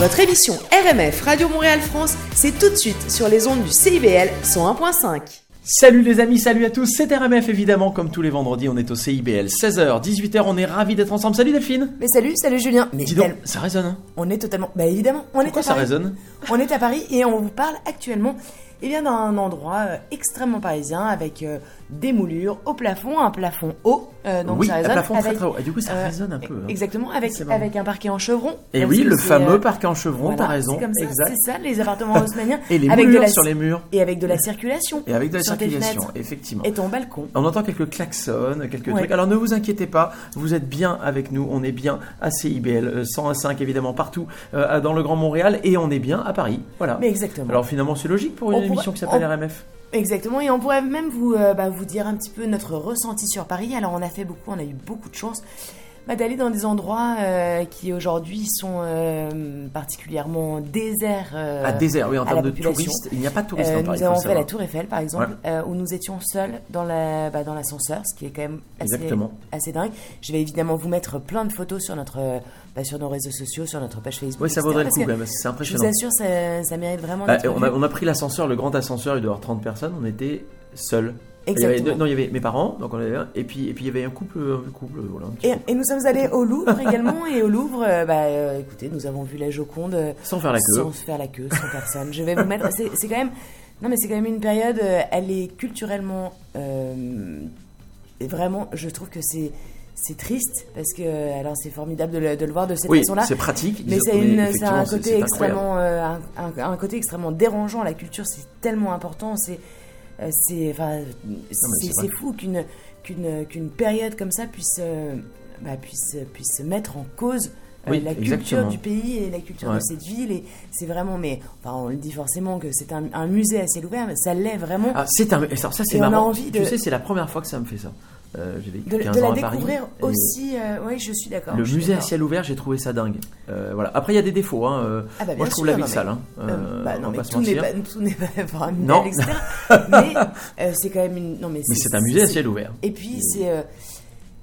Votre émission RMF Radio Montréal France, c'est tout de suite sur les ondes du CIBL 101.5. Salut les amis, salut à tous, c'est RMF évidemment, comme tous les vendredis, on est au CIBL, 16h, 18h, on est ravis d'être ensemble. Salut Delphine Mais salut, salut Julien. Mais Dis donc, tel- ça résonne, hein on est totalement. Bah évidemment, on Pourquoi est à ça Paris. résonne On est à Paris et on vous parle actuellement eh bien, d'un endroit euh, extrêmement parisien avec euh, des moulures au plafond, un plafond haut. euh, donc Oui, ça un plafond très avec, très haut. Et du coup, ça euh, résonne un peu. hein. Exactement, avec, un parquet en chevron. Et oui, le fameux euh, parquet en chevron, voilà, t'as raison, C'est ça, les appartements haussmanniens. Et les avec de moulures la, sur les murs. Et avec de la circulation. Et avec de la circulation, effectivement. Et ton balcon. On entend quelques klaxons, quelques Ouais. trucs. Alors ne vous inquiétez pas, vous êtes bien avec nous. On est bien à CIBL euh, 101.5 évidemment partout euh, dans le Grand Montréal et on est bien à Paris. Voilà. Mais exactement. Alors finalement c'est logique pour On une pourrait- émission qui s'appelle on- RMF. Exactement, et on pourrait même vous, euh, bah, vous dire un petit peu notre ressenti sur Paris. Alors on a fait beaucoup, on a eu beaucoup de chance bah, d'aller dans des endroits euh, qui aujourd'hui sont euh, particulièrement déserts. euh, à désert, oui, en termes de touristes, il n'y a pas de touristes Euh, dans Paris. nous avons fait la. Tour Eiffel, par exemple, euh, où nous étions seuls dans la, bah, dans l'ascenseur, ce qui est quand même assez, assez dingue. Je vais évidemment vous mettre plein de photos sur notre, euh, bah, sur nos réseaux sociaux, sur notre page Facebook. Oui, ça vaudrait le coup même, c'est Je vous impressionnant. assure, ça, ça mérite vraiment Bah, on, a, on a pris l'ascenseur, le grand ascenseur, il doit y avoir 30 personnes, on était seuls. Il y avait Exactement. deux- non, il y avait mes parents, donc on avait un, et puis, et puis il y avait un couple, un couple, voilà, un petit Et, couple. et nous sommes allés au Louvre également, et au Louvre, euh, bah, euh, écoutez, nous avons vu la Joconde euh, sans faire la queue. sans faire la queue, sans personne. Je vais vous mettre, c'est quand même, non mais c'est quand même une période, euh, elle est culturellement, et vraiment, je trouve que c'est c'est triste parce que, alors c'est formidable de le, de le voir de cette Oui, façon-là. c'est pratique. Mais c'est un côté extrêmement, euh, un, un- un côté extrêmement dérangeant. La culture, c'est tellement important. C'est, c'est, enfin, c'est, fou qu'une, qu'une, qu'une période comme ça puisse, euh, bah, puisse, puisse mettre en cause. euh, Oui, la culture exactement. du pays et la culture Ouais. de cette ville et c'est vraiment mais enfin on le dit forcément que c'est un, un musée à ciel ouvert mais ça l'est vraiment Ah, c'est un. ça, c'est marrant. envie Tu sais, c'est la première fois que ça me fait ça. Euh, J'ai vécu de, 15 de ans la à Paris. découvrir et aussi euh, oui je suis d'accord Le je musée à ciel ouvert, j'ai trouvé ça dingue. Euh, voilà. Après, il y a des défauts. Hein. Ah bah, Moi, je trouve sûr, la ville sale. Hein. Bah, on non, mais pas tout n'est pas, tout n'est pas formidable, Non. mais c'est quand même une. Non, mais c'est un musée à ciel ouvert. Et puis c'est.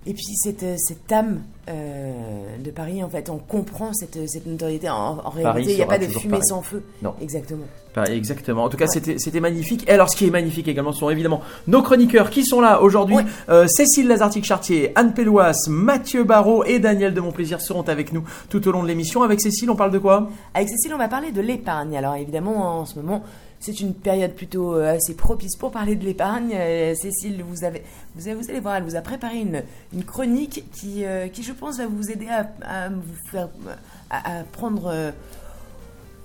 et puis cette, cette âme euh, de Paris, en fait, on comprend cette, cette notoriété. En, en réalité, il n'y a pas de fumée Paris. sans feu. Non. Exactement. Exactement. En tout cas, c'était c'était magnifique. Et alors, ce qui est magnifique également, ce sont évidemment nos chroniqueurs qui sont là aujourd'hui. Ouais. Euh, Cécile Lazartique-Chartier, Anne Péloas, Mathieu Barrault et Daniel de Montplaisir seront avec nous tout au long de l'émission. Avec Cécile, on parle de quoi? Avec Cécile, on va parler de l'épargne. Alors évidemment, en ce moment, c'est une période plutôt euh, assez propice pour parler de l'épargne. Euh, Cécile, vous avez, vous, avez- vous allez voir, elle vous a préparé une, chronique qui, euh, qui, je pense, va vous aider à, vous faire, à, prendre,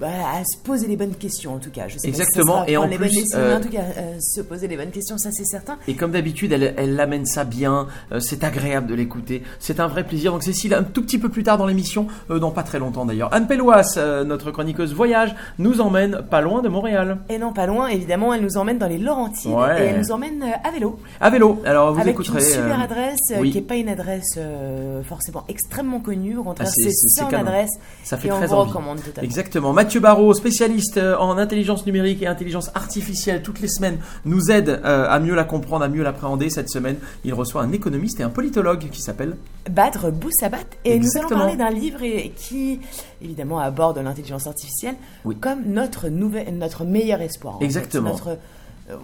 bah, à se poser les bonnes questions en tout cas. Je sais pas si ça Exactement, et en les plus, décisions, euh, en tout cas, euh, se poser les bonnes questions, ça c'est certain. Et comme d'habitude, elle, elle amène ça bien. euh, c'est agréable de l'écouter. C'est un vrai plaisir. Donc Cécile, un tout petit peu plus tard dans l'émission, euh, dans pas très longtemps d'ailleurs, Anne euh, notre chroniqueuse voyage, nous emmène pas loin de Montréal. Et non, pas loin, évidemment, elle nous emmène dans les Laurentides Ouais. et elle nous emmène à vélo. À vélo. Alors vous avec écouterez. une super adresse oui. qui n'est pas une adresse forcément extrêmement connue. Au contraire, Ah, c'est- son adresse Ça fait et on très vous envie. recommande totalement. Exactement. Mathieu Barrault, spécialiste euh, en intelligence numérique et intelligence artificielle, toutes les semaines, nous aide euh, à mieux la comprendre, à mieux l'appréhender. Cette semaine, il reçoit un économiste et un politologue qui s'appelle. Badr Boussabat. Et nous allons parler d'un livre et- qui, évidemment, aborde l'intelligence artificielle Oui. comme notre, notre meilleur espoir. en fait. Exactement. Notre,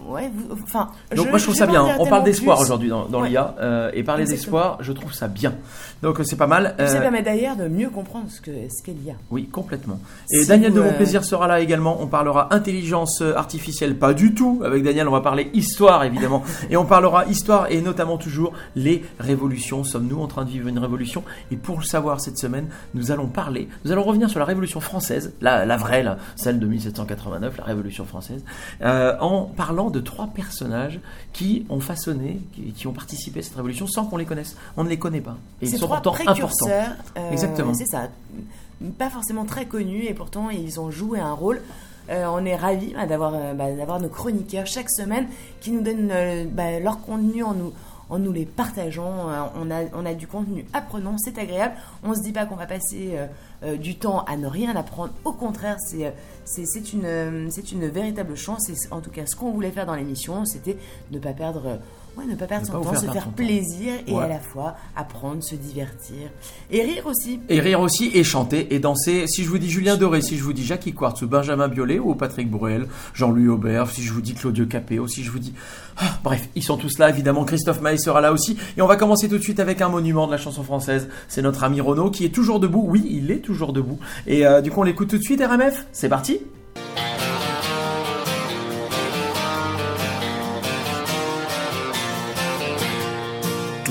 ouais, vous- enfin, Donc moi je trouve ça bien. On parle d'espoir aujourd'hui dans, dans Ouais. l'IA euh, et parler d'espoir, je trouve ça bien. Donc euh, c'est pas mal. Ça Euh, permet d'ailleurs de mieux comprendre ce que ce qu'il y a. Oui, complètement. Et Si Daniel vous, de euh, Montplaisir sera là également. On parlera intelligence euh, artificielle, pas du tout. Avec Daniel, on va parler histoire évidemment. et on parlera histoire et notamment toujours les révolutions. Sommes-nous en train de vivre une révolution? Et pour le savoir cette semaine, nous allons parler, nous allons revenir sur la révolution française, la, la vraie, là, celle de 1789, la révolution française, euh, en parlant de trois personnages qui ont façonné, qui, qui ont participé à cette révolution sans qu'on les connaisse. On ne les connaît pas. Et ils sont trois pourtant importants. précurseurs, euh, Exactement. C'est ça. Pas forcément très connus et pourtant ils ont joué un rôle. Euh, on est ravis bah, d'avoir euh, bah, d'avoir nos chroniqueurs chaque semaine qui nous donnent bah, leur contenu en nous en nous les partageant. Euh, on, a, du contenu apprenant, c'est agréable. On se dit pas qu'on va passer euh, euh, du temps à ne rien apprendre. Au contraire, c'est une, véritable chance. En tout cas, ce qu'on voulait faire dans l'émission, c'était ne pas perdre. Ouais, ne pas perdre Ne son pas temps, faire se faire temps. plaisir et Ouais. à la fois apprendre, se divertir et rire aussi. Et rire aussi, et chanter, et danser. Si je vous dis Julien Doré, si je vous dis Jackie Quartz, ou Benjamin Biolay, ou Patrick Bruel, Jean-Louis Aubert, si je vous dis Claudio Capéo, si je vous dis... Ah, bref, ils sont tous là, évidemment. Christophe Maé sera là aussi. Et on va commencer tout de suite avec un monument de la chanson française. C'est notre ami Renaud, qui est toujours debout. Oui, il est toujours debout. Et euh, du coup, on l'écoute tout de suite, RMF. C'est parti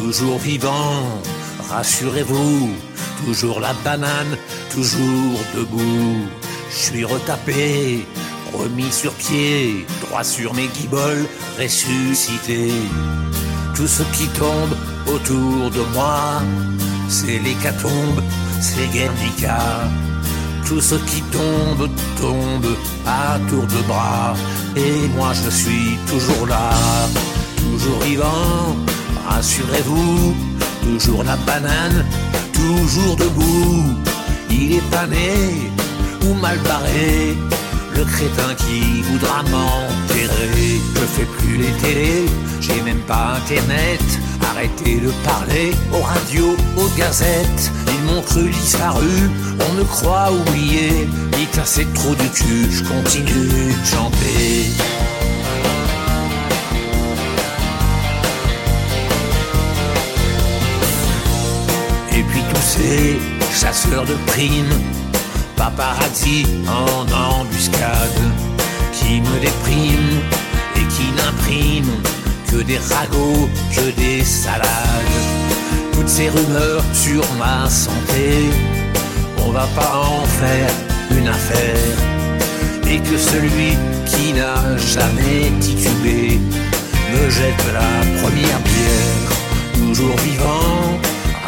toujours vivant, rassurez-vous, toujours la banane, toujours debout. Je suis retapé, remis sur pied, droit sur mes guiboles, ressuscité. Tout ce qui tombe autour de moi, c'est l'hécatombe, c'est Guernica. Tout ce qui tombe, tombe à tour de bras. Et moi je suis toujours là, toujours vivant, rassurez-vous, toujours la banane, toujours debout. Il est pané ou mal barré, le crétin qui voudra m'enterrer. Je fais plus les télés, j'ai même pas internet. Arrêtez de parler aux radios, aux gazettes. Ils m'ont cru disparu, on me croit oublié. Ils c'est trop du cul, je continue de chanter. Et puis tous ces chasseurs de primes, paparazzi en embuscade, qui me dépriment et qui n'impriment que des ragots, que des salades. Toutes ces rumeurs sur ma santé, on va pas en faire une affaire. Et que celui qui n'a jamais titubé me jette la première bière. Toujours vivant,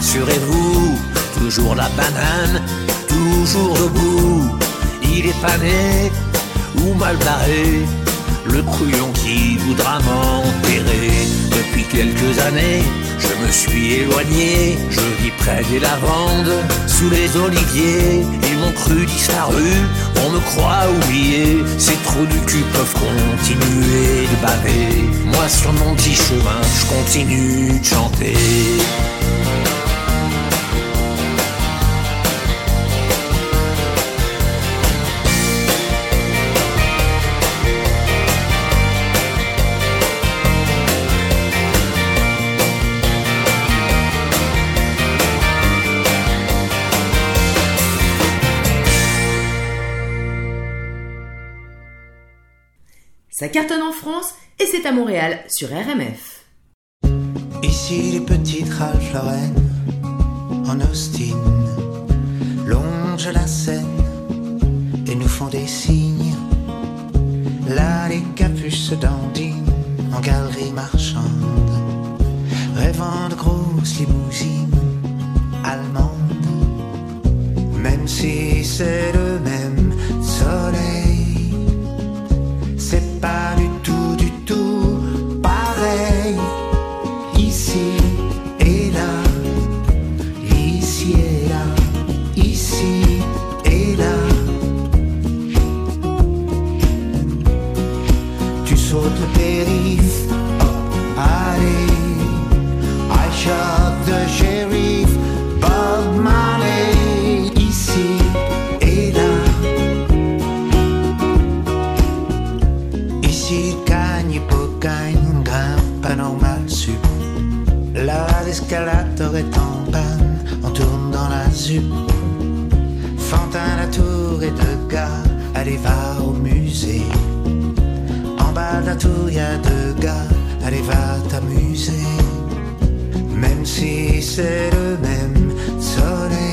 rassurez-vous. Toujours la banane, toujours debout. Il est pané ou mal barré. Le couillon qui voudra m'enterrer. Depuis quelques années, je me suis éloigné. Je vis près des lavandes, sous les oliviers. Ils m'ont cru disparu, on me croit oublié. Ces trous du cul peuvent continuer de baver. Moi, sur mon petit chemin, je continue de chanter. Ça cartonne en France et c'est à Montréal sur RMF. Ici les petites Ralph Lauren en Austin longent la Seine et nous font des signes. Là les capuces dandinent en galerie marchande, rêvant de grosses limousines allemandes. Même si c'est le même soleil, allez va au musée. En bas de la tour, y a deux gars, allez va t'amuser. Même si c'est le même soleil.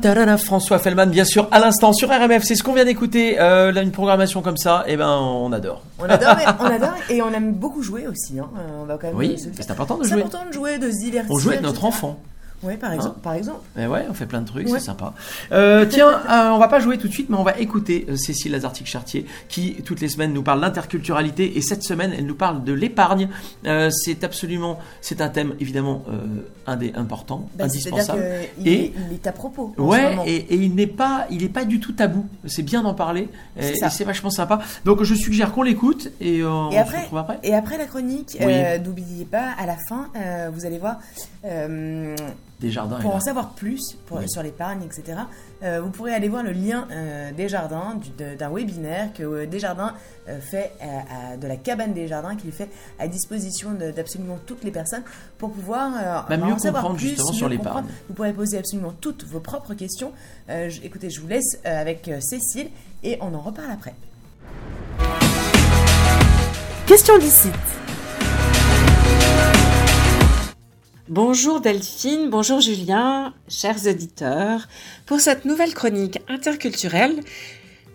Tarara, François Fellman, bien sûr, à l'instant sur RMF. C'est ce qu'on vient d'écouter. Euh, là, une programmation comme ça, et ben, on adore. On adore, et, on adore et on aime beaucoup jouer aussi. Hein. Euh, On va quand même Oui, c'est important de C'est jouer. important de jouer, de se divertir. On joue avec notre enfant. Oui, par exemple. par exemple. Et ouais, on fait plein de trucs, Ouais. c'est sympa. Euh, tiens, euh, on va pas jouer tout de suite, mais on va écouter euh, Cécile Lazartic-Chartier, qui toutes les semaines nous parle d'interculturalité, et cette semaine, elle nous parle de l'épargne. Euh, c'est absolument, c'est un thème évidemment un des importants, Bah, indispensable. qu'il Et- est, il est à propos. Ouais, et, et il n'est pas, il est pas du tout tabou. C'est bien d'en parler, et C'est vachement sympa. Donc je suggère qu'on l'écoute et, on Et se après, retrouve après. et après la chronique, Oui. n'oubliez pas, à la fin, vous allez voir, Des jardins. pour en savoir plus pour- Oui. sur l'épargne, etc., euh, vous pourrez aller voir le lien euh, des jardins, du- de- d'un webinaire que euh, Desjardins euh, fait à- de la cabane des jardins, qu'il fait à disposition d'absolument toutes les personnes pour pouvoir euh, Bah, mieux en savoir comprendre plus, justement mieux sur l'épargne. comprendre. Vous pourrez poser absolument toutes vos propres questions. Euh, je- écoutez, je vous laisse euh, avec euh, Cécile et on en reparle après. Question d'ici. Bonjour Delphine, bonjour Julien, chers auditeurs. Pour cette nouvelle chronique interculturelle,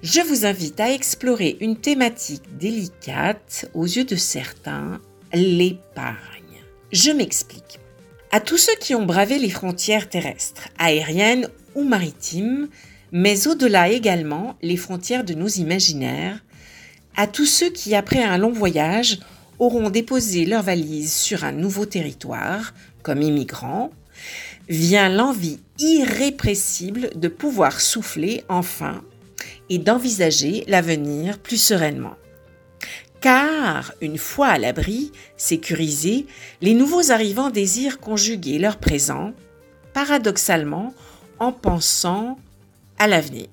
je vous invite à explorer une thématique délicate aux yeux de certains, l'épargne. Je m'explique. À tous ceux qui ont bravé les frontières terrestres, aériennes ou maritimes, mais au-delà également les frontières de nos imaginaires, à tous ceux qui, après un long voyage, auront déposé leurs valises sur un nouveau territoire, comme immigrants, vient l'envie irrépressible de pouvoir souffler enfin et d'envisager l'avenir plus sereinement. Car, une fois à l'abri, sécurisés, les nouveaux arrivants désirent conjuguer leur présent, paradoxalement, en pensant à l'avenir.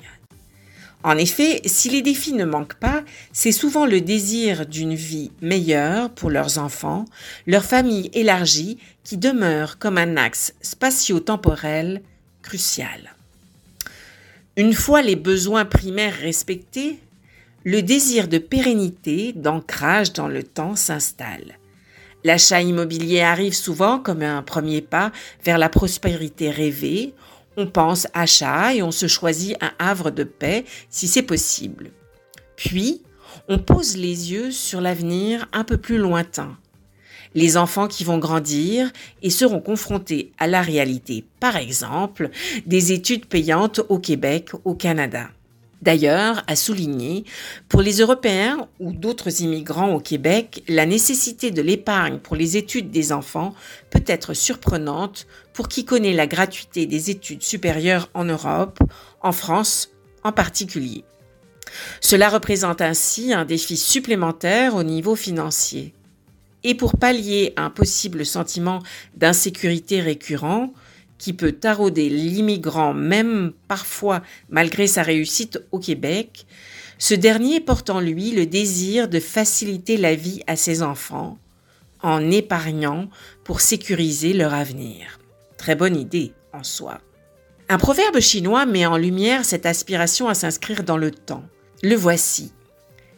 En effet, si les défis ne manquent pas, c'est souvent le désir d'une vie meilleure pour leurs enfants, leur famille élargie, qui demeure comme un axe spatio-temporel crucial. Une fois les besoins primaires respectés, le désir de pérennité, d'ancrage dans le temps s'installe. L'achat immobilier arrive souvent comme un premier pas vers la prospérité rêvée. On pense achat et on se choisit un havre de paix si c'est possible. Puis, on pose les yeux sur l'avenir un peu plus lointain. Les enfants qui vont grandir et seront confrontés à la réalité, par exemple, des études payantes au Québec, au Canada. D'ailleurs, à souligner, pour les Européens ou d'autres immigrants au Québec, la nécessité de l'épargne pour les études des enfants peut être surprenante pour qui connaît la gratuité des études supérieures en Europe, en France en particulier. Cela représente ainsi un défi supplémentaire au niveau financier. Et pour pallier un possible sentiment d'insécurité récurrent, qui peut tarauder l'immigrant même parfois malgré sa réussite au Québec, ce dernier porte en lui le désir de faciliter la vie à ses enfants en épargnant pour sécuriser leur avenir. Très bonne idée en soi. Un proverbe chinois met en lumière cette aspiration à s'inscrire dans le temps. Le voici.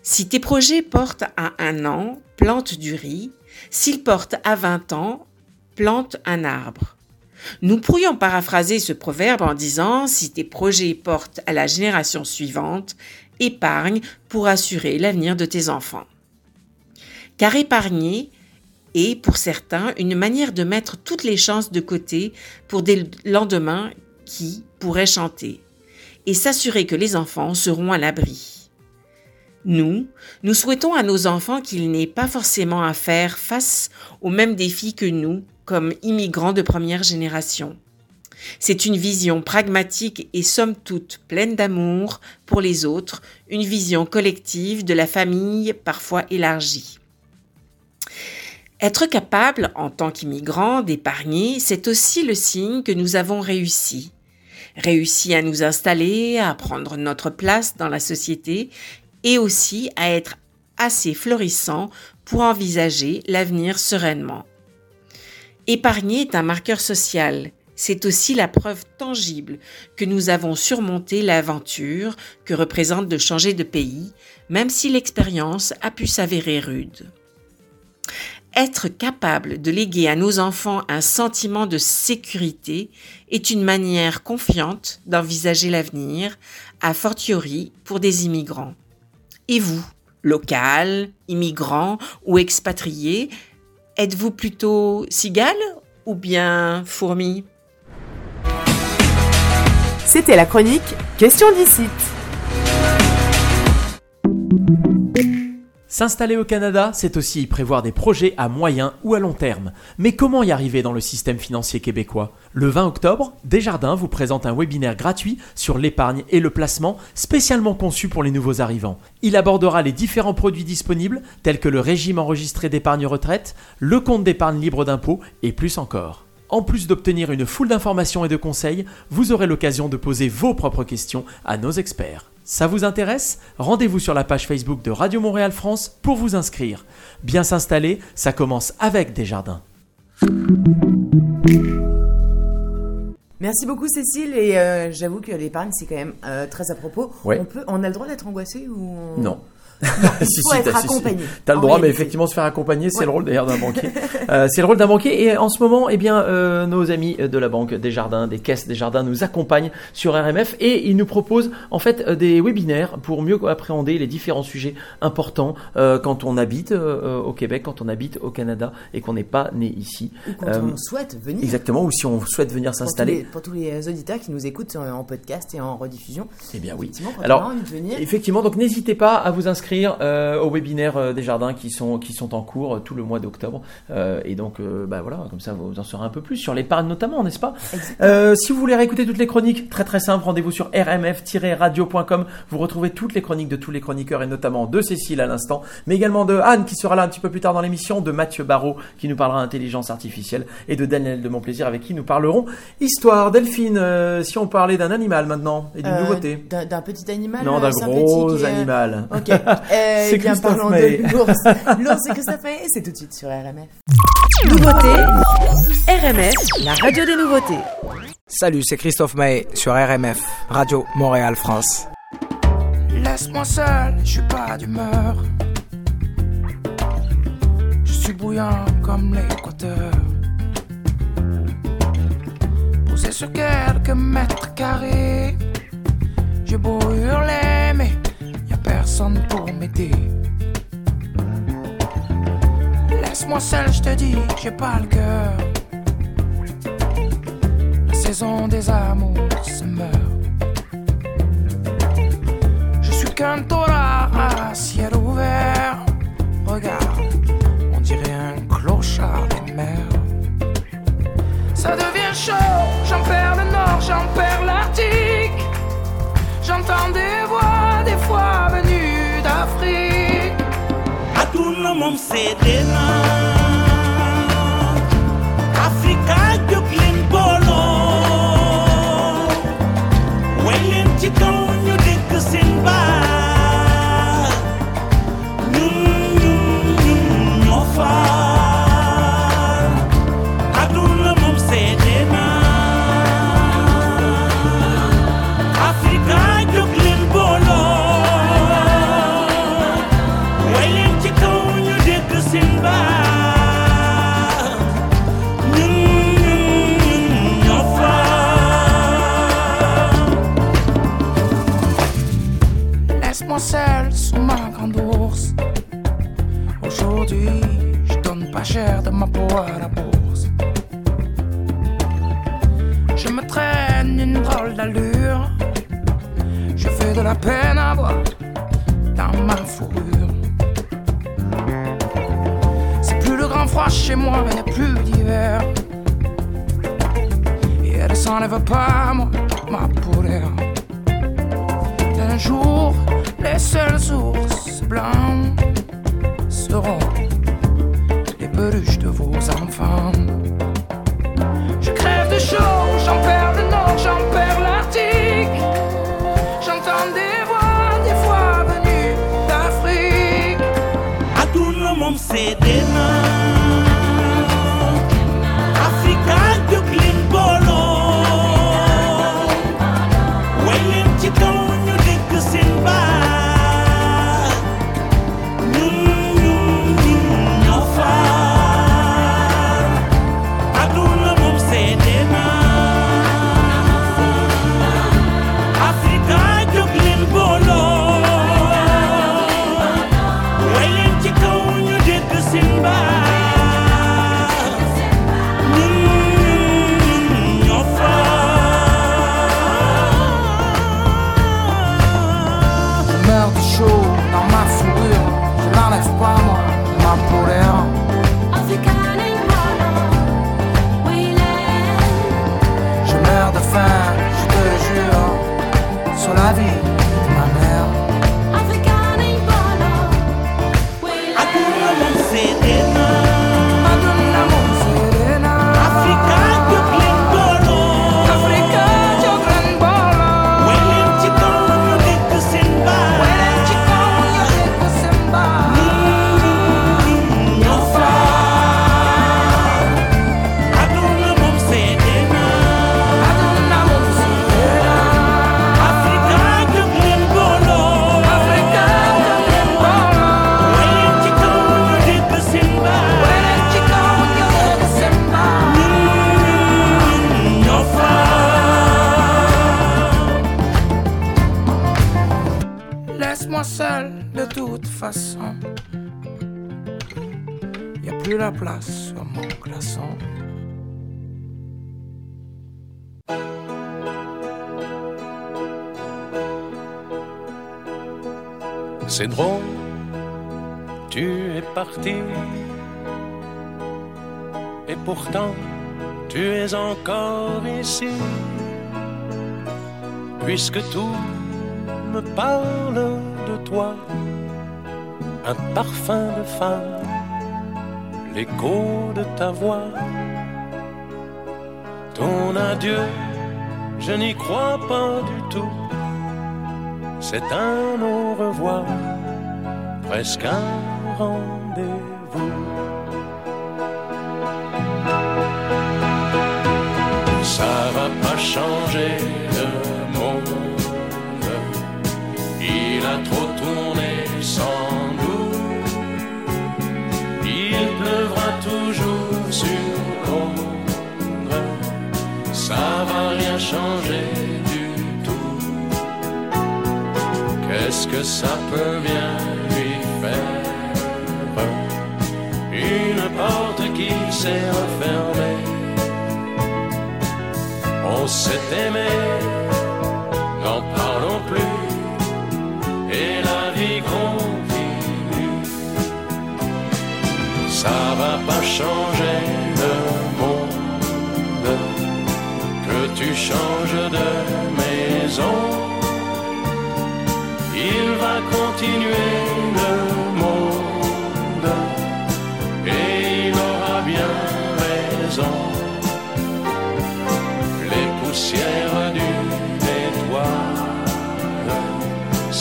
Si tes projets portent à un an, plante du riz. S'ils portent à 20 ans, plante un arbre. Nous pourrions paraphraser ce proverbe en disant si tes projets portent à la génération suivante, épargne pour assurer l'avenir de tes enfants. Car épargner est, pour certains, une manière de mettre toutes les chances de côté pour des lendemains qui pourraient chanter et s'assurer que les enfants seront à l'abri. Nous, nous souhaitons à nos enfants qu'ils n'aient pas forcément à faire face aux mêmes défis que nous, comme immigrants de première génération. C'est une vision pragmatique et somme toute pleine d'amour pour les autres, une vision collective de la famille parfois élargie. Être capable, en tant qu'immigrant, d'épargner, c'est aussi le signe que nous avons réussi. Réussi à nous installer, à prendre notre place dans la société et aussi à être assez florissant pour envisager l'avenir sereinement. Épargner est un marqueur social c'est aussi la preuve tangible que nous avons surmonté l'aventure que représente de changer de pays, même si l'expérience a pu s'avérer rude. Être capable de léguer à nos enfants un sentiment de sécurité est une manière confiante d'envisager l'avenir, a fortiori pour des immigrants. Et vous, local, immigrants ou expatriés, êtes-vous plutôt cigale ou bien fourmi? C'était la chronique Question d'ici. S'installer au Canada, c'est aussi y prévoir des projets à moyen ou à long terme. Mais comment y arriver dans le système financier québécois? Le 20 octobre, Desjardins vous présente un webinaire gratuit sur l'épargne et le placement spécialement conçu pour les nouveaux arrivants. Il abordera les différents produits disponibles tels que le régime enregistré d'épargne retraite, le compte d'épargne libre d'impôt et plus encore. En plus d'obtenir une foule d'informations et de conseils, vous aurez l'occasion de poser vos propres questions à nos experts. Ça vous intéresse? Rendez-vous sur la page Facebook de Radio Montréal France pour vous inscrire. Bien s'installer, ça commence avec Desjardins. Merci beaucoup Cécile et euh, j'avoue que l'épargne c'est quand même euh, très à propos. Ouais. On, peut, on a le droit d'être angoissé ou on- Non. il faut être accompagné. T'as le droit, mais effectivement, se faire accompagner, c'est Ouais. le rôle d'ailleurs d'un banquier. Euh, c'est le rôle d'un banquier. Et en ce moment, eh bien, euh, nos amis de la banque des jardins, des caisses des jardins, nous accompagnent sur RMF et ils nous proposent en fait euh, des webinaires pour mieux appréhender les différents sujets importants euh, quand on habite euh, au Québec, quand on habite au Canada et qu'on n'est pas né ici. Ou quand Euh, on souhaite venir. Exactement. Ou si on souhaite venir s'installer. pour tous les auditeurs qui nous écoutent en, podcast et en rediffusion. Eh bien oui. Effectivement, Alors, on a envie de venir. Effectivement, donc n'hésitez pas à vous inscrire euh, au webinaire euh, des jardins qui sont qui sont en cours euh, tout le mois d'octobre. Euh, et donc, euh, bah voilà, comme ça vous en saurez un peu plus sur l'épargne notamment, n'est-ce pas? Si vous voulez réécouter toutes les chroniques, très très simple, rendez-vous sur rmf-radio.com. Vous retrouvez toutes les chroniques de tous les chroniqueurs et notamment de Cécile à l'instant, mais également de Anne qui sera là un petit peu plus tard dans l'émission, de Mathieu Barrault qui nous parlera intelligence artificielle et de Daniel de Montplaisir avec qui nous parlerons histoire. Delphine, si on parlait d'un animal maintenant et d'une nouveauté. D'un petit animal Non, d'un gros animal. Ok. Euh, C'est eh bien, Christophe parlons Maé. de l'ours. L'ours, c'est Christophe Maé, c'est tout de suite sur RMF. Nouveauté, RMF, la radio des nouveautés. Salut, c'est Christophe Maé sur RMF, Radio Montréal France. Laisse-moi seul, je suis pas d'humeur. Je suis bouillant comme l'équateur. Posé sur quelques mètres carrés. J'ai beau hurler, mais pour m'aider. Laisse-moi seul, je te dis, j'ai pas le cœur. La saison des amours se meurt. Je suis qu'un taureau à ciel ouvert. Regarde, on dirait un clochard des mers. Ça devient chaud, j'en perds le nord, j'en perds l'Arctique. J'entends des voix, des fois mom said dinner. Ma peau à la bourse. Je me traîne une drôle d'allure. Je fais de la peine à voir dans ma fourrure. C'est plus le grand froid chez moi, n'y a plus d'hiver. Et elle s'enlève pas, moi, ma did not C'est drôle, tu es parti. Et pourtant, tu es encore ici. Puisque tout me parle de toi, un parfum de femme, l'écho de ta voix. Ton adieu, je n'y crois pas du tout. C'est un au revoir, presque un rendez-vous. Ça va pas changer le monde. Il a trop tourné sans nous. Il pleuvra toujours sur Londres. Ça va rien changer du tout. Qu'est-ce que ça peut bien porte qui s'est refermée. On s'est aimé, n'en parlons plus, et la vie continue. Ça va pas changer le monde, que tu changes de maison. Il va continuer le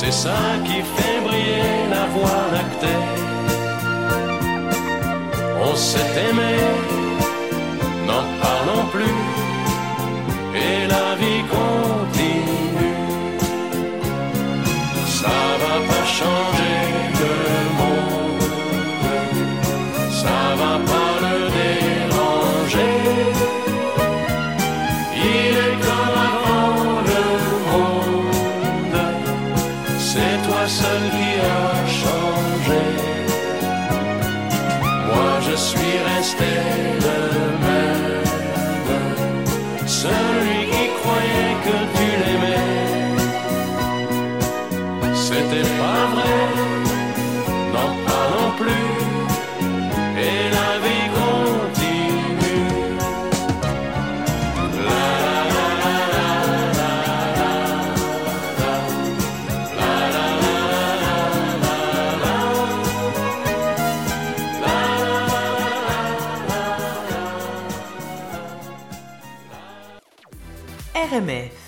C'est ça qui fait briller la voie lactée. On s'est aimé, n'en parlons plus, et la vie continue. RMF.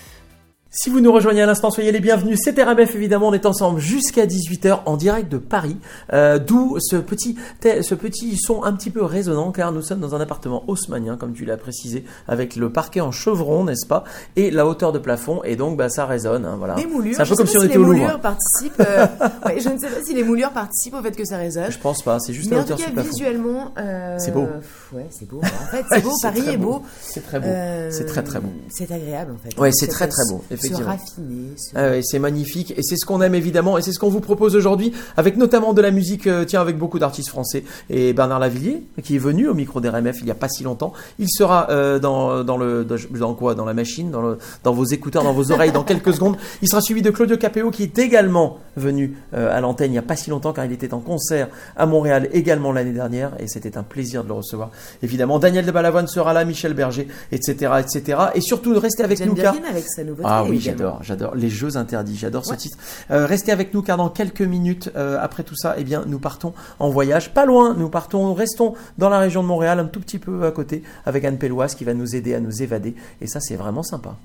Si vous nous rejoignez à l'instant, soyez les bienvenus. C'est RMF évidemment, on est ensemble jusqu'à 18h en direct de Paris, euh, d'où ce petit, ce petit son un petit peu résonnant car nous sommes dans un appartement haussmanien, comme tu l'as précisé, avec le parquet en chevron, n'est-ce pas, et la hauteur de plafond, et donc bah, ça résonne. hein, voilà. Les moulures. C'est un peu comme si on si était les au Louvre. participent. euh, ouais, je ne sais pas si les moulures participent au fait que ça résonne. Je pense pas, c'est juste Mais la en tout hauteur cas, plafond. visuellement, euh, C'est beau. Ouais, c'est beau. En fait, c'est beau. Paris est beau. C'est très beau. Euh, C'est très très beau. C'est agréable en fait. Ouais, c'est très, très beau. Se raffiner. se- Ah ouais, c'est magnifique et c'est ce qu'on aime évidemment et c'est ce qu'on vous propose aujourd'hui avec notamment de la musique euh, tiens avec beaucoup d'artistes français et Bernard Lavillier qui est venu au micro d'RMF il y a pas si longtemps. Il sera euh, dans dans le dans, dans quoi? Dans la machine? Dans le dans vos écouteurs dans vos oreilles dans quelques secondes. Il sera suivi de Claudio Capéo qui est également venu euh, à l'antenne il y a pas si longtemps car il était en concert à Montréal également l'année dernière et c'était un plaisir de le recevoir. Évidemment Daniel de Balavoine sera là, Michel Berger, etc. etc. Et surtout restez avec nous car avec sa nouveauté. ah oui, j'adore, j'adore les jeux interdits, j'adore ce Ouais. titre. Euh, restez avec nous car dans quelques minutes euh, après tout ça, eh bien, nous partons en voyage, pas loin. Nous partons, nous restons dans la région de Montréal, un tout petit peu à côté, avec Anne Pelloise qui va nous aider à nous évader, et ça, c'est vraiment sympa.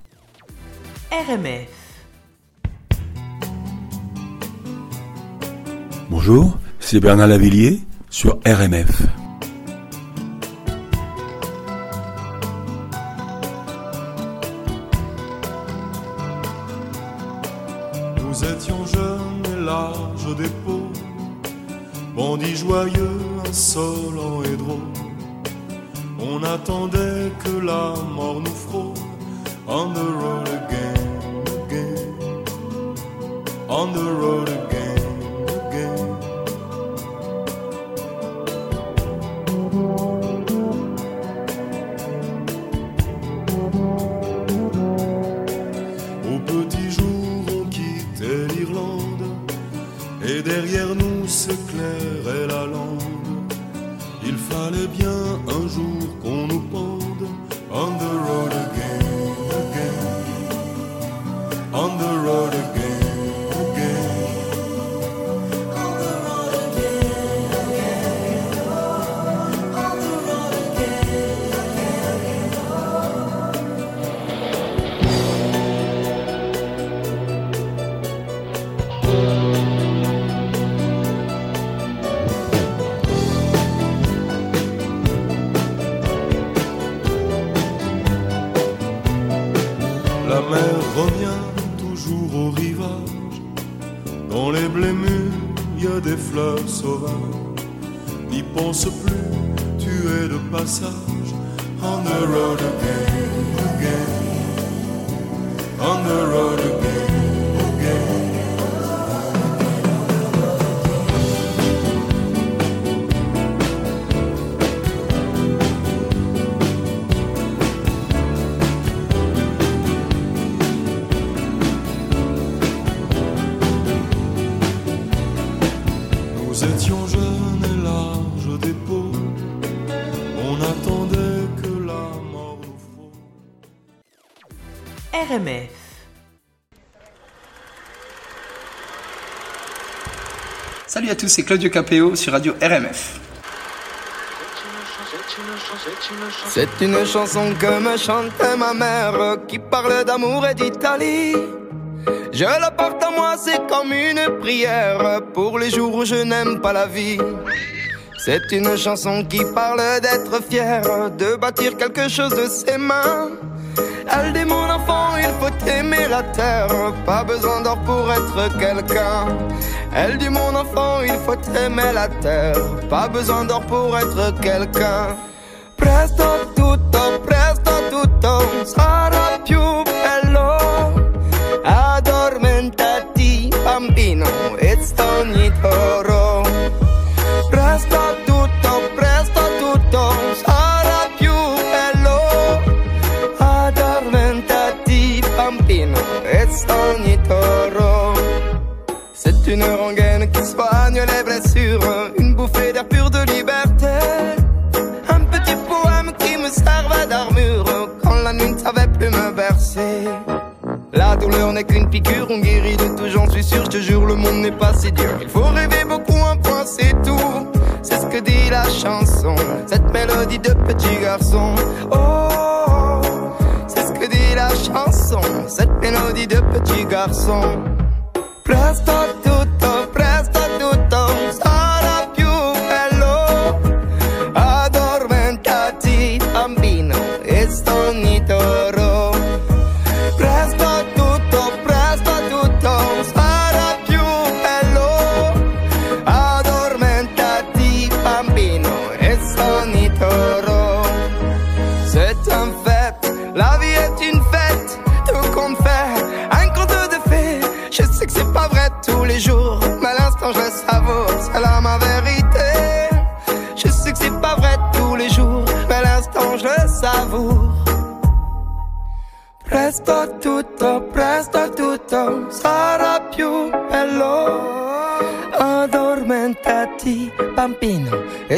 RMF. Bonjour, c'est Bernard Lavillier sur RMF. Joyeux, insolents et drôles. On attendait que la mort nous frôle. On the road again, again. On the road again. Fallait bien un jour fleurs sauvages. N'y pense plus, tu es de passage. On the road again, again. On the road RMF. Salut à tous, c'est Claudio Capéo sur Radio RMF. C'est une chanson que me chantait ma mère qui parle d'amour et d'Italie. Je la porte à moi, c'est comme une prière pour les jours où je n'aime pas la vie. C'est une chanson qui parle d'être fier, de bâtir quelque chose de ses mains. Elle dit mon enfant, il faut aimer la terre, pas besoin d'or pour être quelqu'un. Elle dit mon enfant, il faut aimer la terre, pas besoin d'or pour être quelqu'un. Presto tutto, presto tutto sarà più bello. Addormentati bambino e ogni toro. Une rengaine qui soigne les blessures, une bouffée d'air pur de liberté. Un petit poème qui me servait d'armure quand la nuit ne savait plus me bercer. La douleur n'est qu'une piqûre, on guérit de tout, j'en suis sûr, je te jure, le monde n'est pas si dur. Il faut rêver beaucoup, un point, c'est tout. C'est ce que dit la chanson, cette mélodie de petit garçon. Oh, c'est ce que dit la chanson, cette mélodie de petit garçon. Presto tutto, presto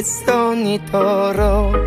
bambino, e sogni toro. Vai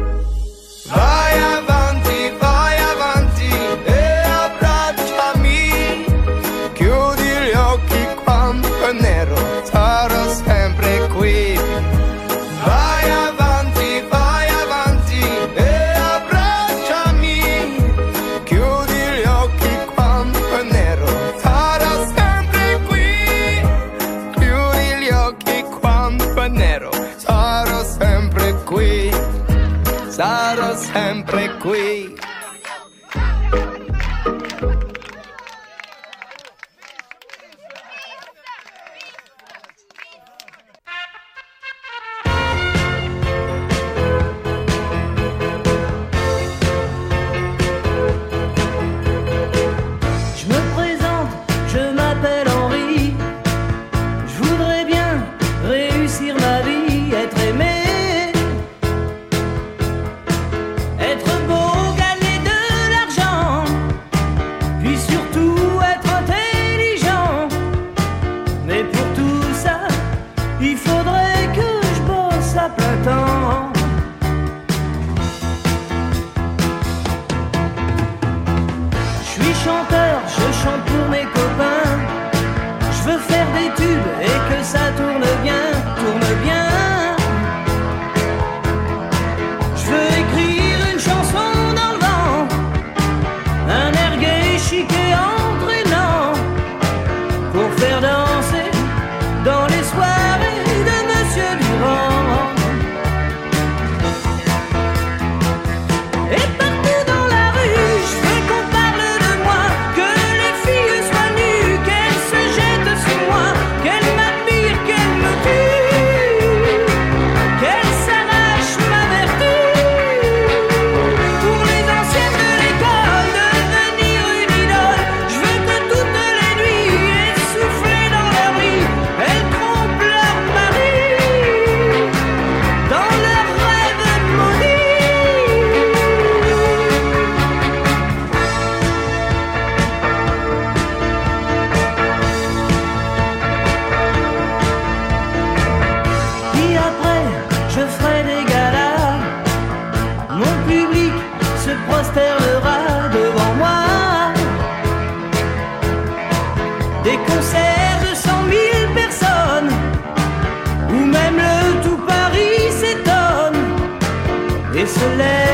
et se lève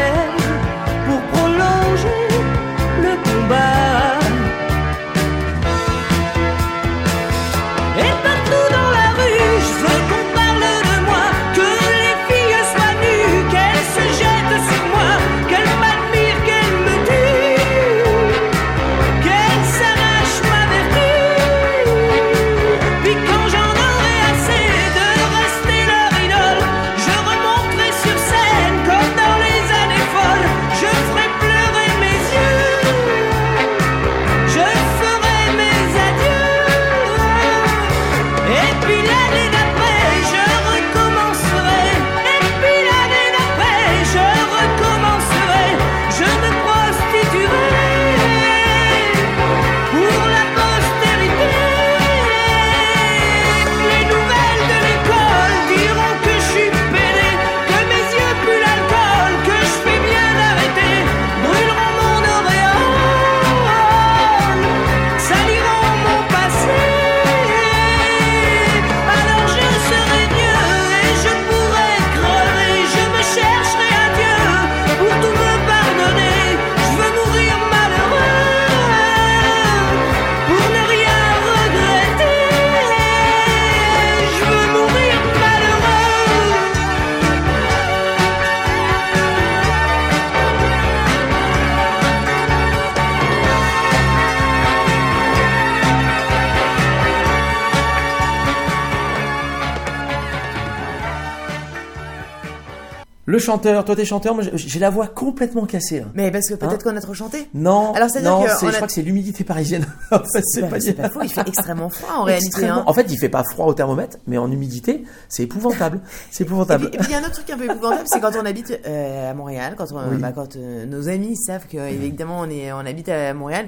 chanteur, toi t'es chanteur, moi j'ai- la voix complètement cassée. là. Mais parce que peut-être Hein qu'on a trop chanté. Non, Alors, c'est-à-dire que je a- crois que c'est l'humidité parisienne. en fait, C'est pas, c'est pas faux, il fait extrêmement froid en réalité. Hein. En fait, il fait pas froid au thermomètre, mais en humidité, c'est épouvantable. C'est épouvantable. et puis, il y a un autre truc un peu épouvantable, c'est quand on habite euh, à Montréal, quand, on- Oui. bah, quand euh, nos amis savent que évidemment on est, on habite à Montréal,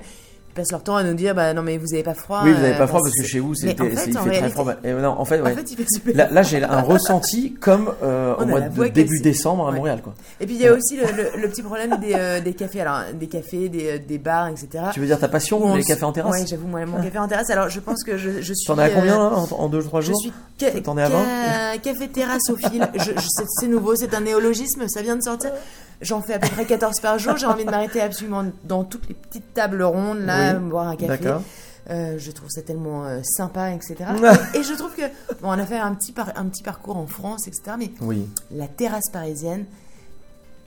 passent leur temps à nous dire bah non mais vous avez pas froid. Oui, vous n'avez euh, pas froid parce que chez vous, c'était, en fait, c'est- il en fait très froid. Et non, en fait, ouais. En fait, il fait super Là, là, j'ai un ressenti comme euh, au mois de début décembre à Ouais. Montréal, quoi. Et puis il y a aussi le, le- le petit problème des, euh, des cafés, alors des cafés, des, euh, des bars, etc. Tu veux dire ta passion, les s- cafés en terrasse Ouais, j'avoue, moi, mon café en terrasse. Alors je pense que je, je suis. T'en es à combien là, en, en deux, trois Je jours suis T'en es à 20 ca- café. Je, je- c'est, c'est nouveau, c'est un néologisme, ça vient de sortir. J'en fais à peu près 14 par jour. J'ai envie de m'arrêter absolument dans toutes les petites tables rondes, là, Oui, boire un café. Euh, je trouve ça tellement euh, sympa, etc. Et, et je trouve que bon, on a fait un petit, par- un petit parcours en France, etc. Mais Oui. la terrasse parisienne,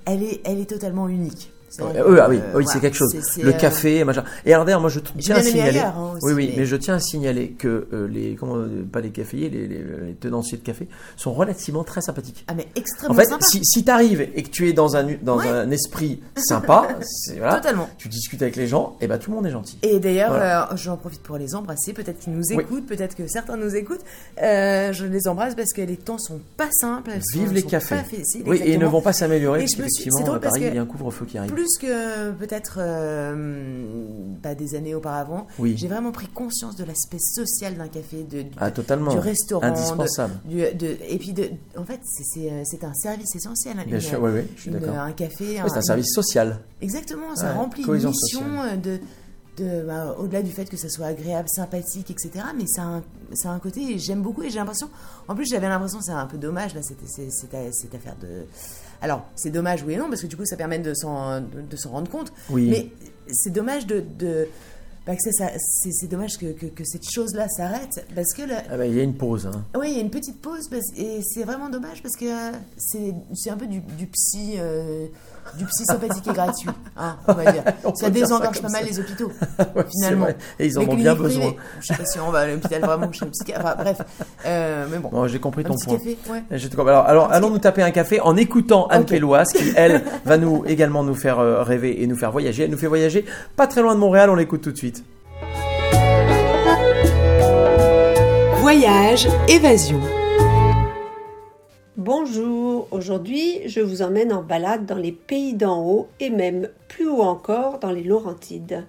elle est, elle est totalement unique. Que, ah oui, euh, oui, c'est quelque chose. le euh, café, machin. Et alors d'ailleurs, moi je tiens à signaler. ailleurs, hein, aussi, oui, oui, mais- mais... je tiens à signaler que euh, les, comment, euh, pas les caféiers, les, les, les tenanciers de café sont relativement très sympathiques. Ah, mais En extrêmement fait, sympa. si, si t'arrives et que tu es dans un, dans Ouais. un esprit sympa, voilà, Totalement. tu discutes avec les gens, et ben tout le monde est gentil. Et d'ailleurs, Voilà. euh, j'en profite pour les embrasser. Peut-être qu'ils nous Oui. écoutent, peut-être que certains nous écoutent. Euh, je les embrasse parce que les temps sont pas simples. sont- Vive les cafés. pas faciles, oui, et ils ne vont pas s'améliorer drôle à Paris, il y a un couvre-feu qui arrive. Plus que peut-être euh, bah, des années auparavant, Oui. j'ai vraiment pris conscience de l'aspect social d'un café, de, du, Ah, totalement. du restaurant, de- Indispensable. du- de- et puis de, en fait, c'est- euh, c'est un service essentiel. hein, Bien une- sûr, oui, oui, je suis d'accord. Un café, Oui, c'est un service social. Exactement, ça Ouais, remplit une mission sociale. euh, de, bah, au-delà du fait que ça soit agréable, sympathique, etc. Mais ça a un, ça a un côté, et j'aime beaucoup et j'ai l'impression. En plus, j'avais l'impression, c'est un peu dommage là, cette, cette, cette- cette affaire de. Alors, c'est dommage, oui et non, parce que du coup, ça permet de s'en de, de s'en rendre compte. Oui. Mais c'est dommage de. de bah, que ça- c'est c'est dommage que, que, que cette chose-là s'arrête parce que là, Ah ben, il y a une pause. hein. oui, il y a une petite pause parce- et c'est vraiment dommage parce que euh, c'est c'est un peu du, du psy euh, du psy sympathique et gratuit, hein, on va dire. On ça désengorge pas mal ça. les hôpitaux Ouais, finalement. Et ils en ont bien besoin. privées, Je sais pas si on va à l'hôpital vraiment chez un psychiatre. Enfin, bref, Euh, mais bon. Bon, j'ai compris Un ton petit point. café, ouais. Alors, alors allons nous taper un café en écoutant Anne Pelloise, qui elle va nous également nous faire euh, rêver et nous faire voyager. Elle nous fait voyager pas très loin de Montréal. On l'écoute tout de suite. Voyage, évasion. Bonjour, aujourd'hui je vous emmène en balade dans les pays d'en haut et même plus haut encore dans les Laurentides.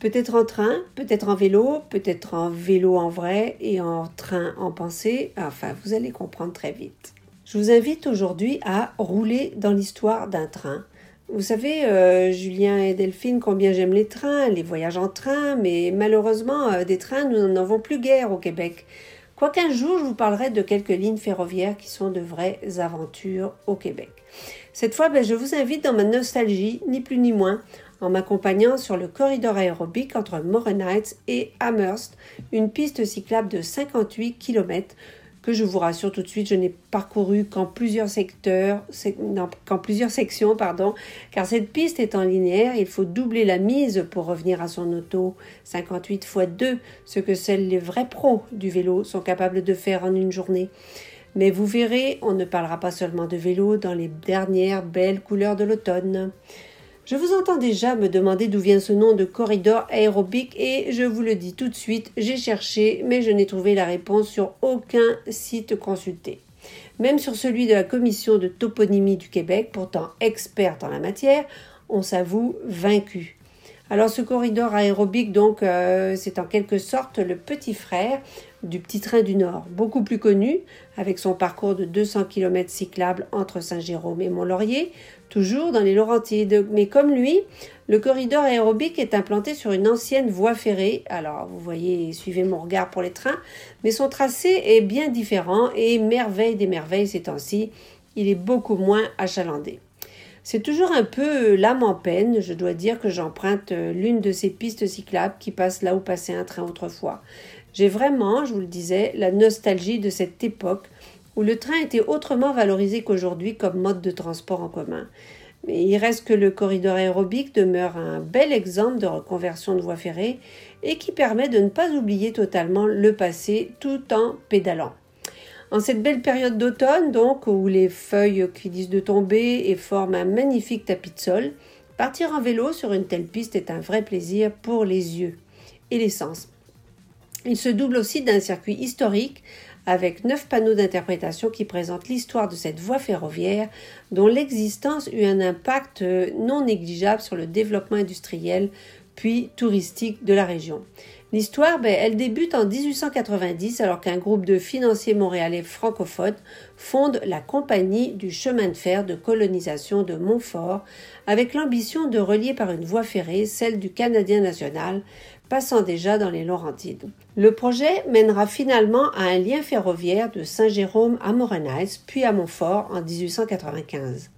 Peut-être en train, peut-être en vélo, peut-être en vélo en vrai et en train en pensée, enfin vous allez comprendre très vite. Je vous invite aujourd'hui à rouler dans l'histoire d'un train, Vous savez, euh, Julien et Delphine, combien j'aime les trains, les voyages en train, mais malheureusement, euh, des trains, nous n'en avons plus guère au Québec. Quoiqu'un jour, je vous parlerai de quelques lignes ferroviaires qui sont de vraies aventures au Québec. Cette fois, ben, je vous invite dans ma nostalgie, ni plus ni moins, en m'accompagnant sur le corridor aérobique entre Morin Heights et Amherst, une piste cyclable de 58 km que je vous rassure tout de suite, je n'ai parcouru qu'en plusieurs secteurs, qu'en plusieurs sections, pardon, car cette piste est en linéaire, il faut doubler la mise pour revenir à son auto 58 x 2, ce que seuls les vrais pros du vélo sont capables de faire en une journée. Mais vous verrez, on ne parlera pas seulement de vélo dans les dernières belles couleurs de l'automne. Je vous entends déjà me demander d'où vient ce nom de corridor aérobique et je vous le dis tout de suite, j'ai cherché mais je n'ai trouvé la réponse sur aucun site consulté. Même sur celui de la commission de toponymie du Québec, pourtant experte en la matière, on s'avoue vaincu. Alors ce corridor aérobique, donc, euh, c'est en quelque sorte le petit frère du petit train du Nord, beaucoup plus connu, avec son parcours de 200 km cyclables entre Saint-Jérôme et Mont-Laurier, toujours dans les Laurentides. Mais comme lui, le corridor aérobique est implanté sur une ancienne voie ferrée. Alors, vous voyez, suivez mon regard pour les trains, mais son tracé est bien différent et merveille des merveilles ces temps-ci, il est beaucoup moins achalandé. C'est toujours un peu l'âme en peine, je dois dire que j'emprunte l'une de ces pistes cyclables qui passent là où passait un train autrefois. J'ai vraiment, je vous le disais, la nostalgie de cette époque où le train était autrement valorisé qu'aujourd'hui comme mode de transport en commun. Mais il reste que le corridor aérobique demeure un bel exemple de reconversion de voie ferrée et qui permet de ne pas oublier totalement le passé tout en pédalant. En cette belle période d'automne, donc, où les feuilles cuidissent de tomber et forment un magnifique tapis de sol, partir en vélo sur une telle piste est un vrai plaisir pour les yeux et les sens. Il se double aussi d'un circuit historique avec neuf panneaux d'interprétation qui présentent l'histoire de cette voie ferroviaire dont l'existence eut un impact non négligeable sur le développement industriel puis touristique de la région. L'histoire, ben, elle débute en 1890 alors qu'un groupe de financiers montréalais francophones fonde la Compagnie du chemin de fer de colonisation de Montfort avec l'ambition de relier par une voie ferrée celle du Canadien national passant déjà dans les Laurentides. Le projet mènera finalement à un lien ferroviaire de Saint-Jérôme à Morenheis, puis à Montfort en 1895.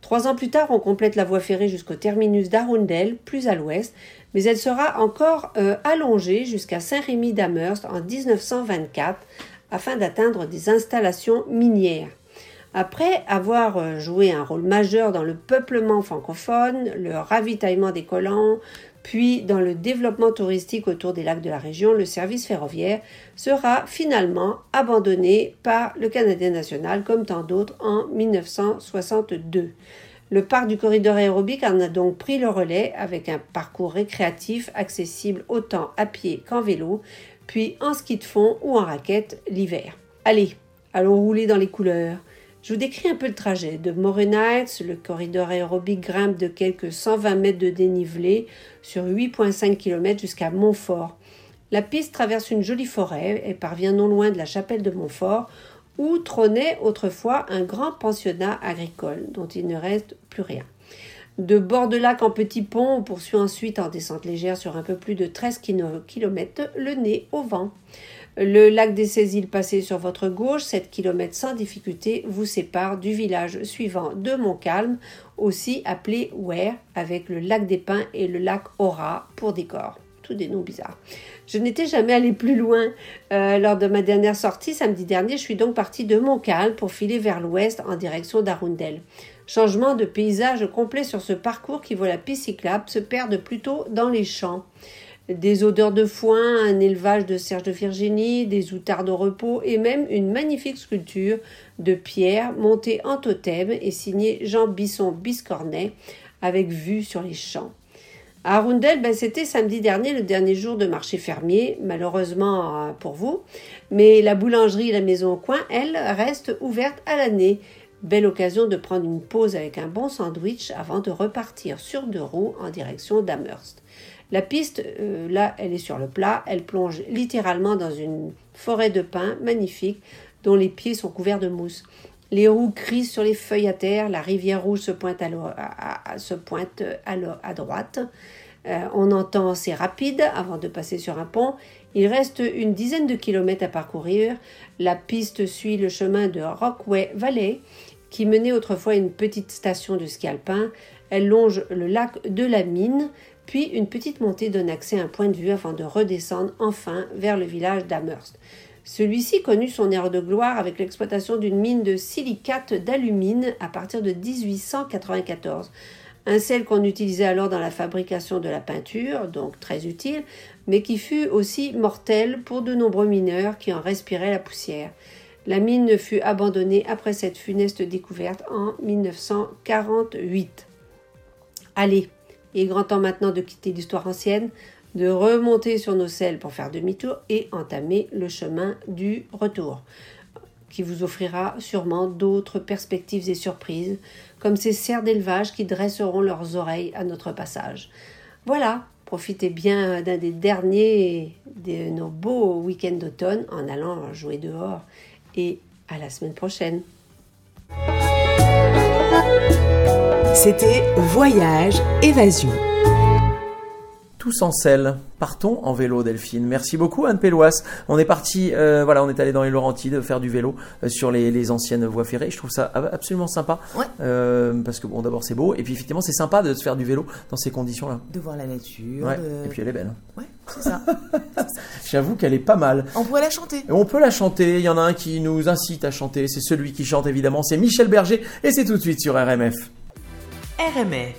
Trois ans plus tard, on complète la voie ferrée jusqu'au terminus d'Arundel, plus à l'ouest, mais elle sera encore euh, allongée jusqu'à Saint-Rémy d'Amherst en 1924 afin d'atteindre des installations minières. Après avoir euh, joué un rôle majeur dans le peuplement francophone, le ravitaillement des colons, puis dans le développement touristique autour des lacs de la région, le service ferroviaire sera finalement abandonné par le Canadien national comme tant d'autres en 1962. Le parc du corridor aérobique en a donc pris le relais avec un parcours récréatif accessible autant à pied qu'en vélo, puis en ski de fond ou en raquette l'hiver. Allez, allons rouler dans les couleurs. Je vous décris un peu le trajet. De Morenheitz, le corridor aérobique grimpe de quelques 120 mètres de dénivelé sur 8,5 km jusqu'à Montfort. La piste traverse une jolie forêt et parvient non loin de la chapelle de Montfort, où trônait autrefois un grand pensionnat agricole, dont il ne reste plus rien. De bord de lac en petit pont, on poursuit ensuite en descente légère sur un peu plus de 13 km le nez au vent. Le lac des Césiles passé sur votre gauche, 7 km sans difficulté, vous sépare du village suivant de Montcalm, aussi appelé Ware, avec le lac des Pins et le lac Aura pour décor. Tous des noms bizarres. Je n'étais jamais allé plus loin. Euh, lors de ma dernière sortie samedi dernier, je suis donc partie de Montcalm pour filer vers l'ouest en direction d'Arundel. Changement de paysage complet sur ce parcours qui voit la piste cyclable se perdre plutôt dans les champs des odeurs de foin, un élevage de serge de Virginie, des outards de repos et même une magnifique sculpture de pierre montée en totem et signée Jean Bisson Biscornet avec vue sur les champs. À Arundel, ben, c'était samedi dernier le dernier jour de marché fermier, malheureusement euh, pour vous, mais la boulangerie et la maison au coin, elle, reste ouverte à l'année. Belle occasion de prendre une pause avec un bon sandwich avant de repartir sur deux roues en direction d'Amherst. La piste, euh, là, elle est sur le plat, elle plonge littéralement dans une forêt de pins magnifique dont les pieds sont couverts de mousse. Les roues crient sur les feuilles à terre, la rivière rouge se pointe à, droite. Euh, on entend c'est rapide avant de passer sur un pont. Il reste une dizaine de kilomètres à parcourir. La piste suit le chemin de Rockway Valley qui menait autrefois une petite station de ski alpin. Elle longe le lac de la mine, puis une petite montée donne accès à un point de vue avant de redescendre enfin vers le village d'Amherst. Celui-ci connut son ère de gloire avec l'exploitation d'une mine de silicate d'alumine à partir de 1894. Un sel qu'on utilisait alors dans la fabrication de la peinture, donc très utile, mais qui fut aussi mortel pour de nombreux mineurs qui en respiraient la poussière. La mine fut abandonnée après cette funeste découverte en 1948. Allez, il est grand temps maintenant de quitter l'histoire ancienne, de remonter sur nos selles pour faire demi-tour et entamer le chemin du retour, qui vous offrira sûrement d'autres perspectives et surprises, comme ces cerfs d'élevage qui dresseront leurs oreilles à notre passage. Voilà, profitez bien d'un des derniers de nos beaux week-ends d'automne en allant jouer dehors et à la semaine prochaine. C'était Voyage Évasion. Tous en selle. Partons en vélo, Delphine. Merci beaucoup, Anne Péloise. On est parti, euh, voilà, on est allé dans les Laurentides faire du vélo euh, sur les, les anciennes voies ferrées. Je trouve ça ab- absolument sympa. Ouais. Euh, parce que, bon, d'abord, c'est beau. Et puis, effectivement, c'est sympa de se faire du vélo dans ces conditions-là. De voir la nature. Ouais. de- Et puis, elle est belle. Ouais, c'est ça. J'avoue qu'elle est pas mal. On pourrait la chanter. On peut la chanter. Il y en a un qui nous incite à chanter. C'est celui qui chante, évidemment. C'est Michel Berger. Et c'est tout de suite sur RMF. RMF.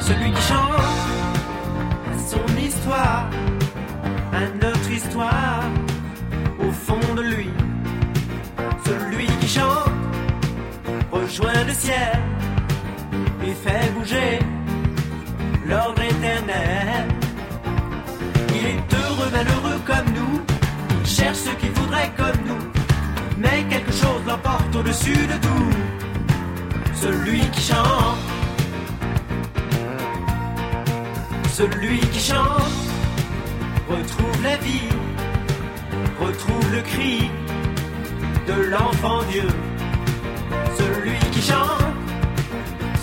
Celui qui chante son histoire, à notre histoire, au fond de lui. Celui qui chante rejoint le ciel et fait bouger comme nous, mais quelque chose l'emporte au-dessus de tout. Celui qui chante. Celui qui chante retrouve la vie, retrouve le cri de l'enfant Dieu. Celui qui chante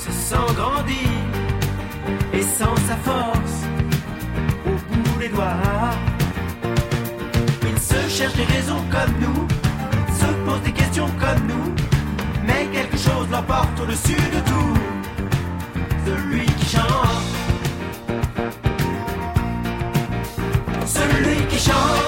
se sent grandir et sent sa force au bout des doigts. Se cherche des raisons comme nous, se pose des questions comme nous, mais quelque chose l'emporte au-dessus de tout. Celui qui chante. Celui qui chante,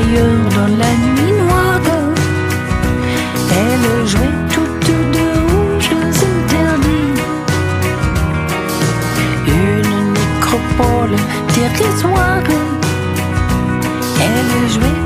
ailleurs dans la nuit noire. elle jouait toutes deux aux jeux interdits. Une nécropole dérisoire. Elles jouaient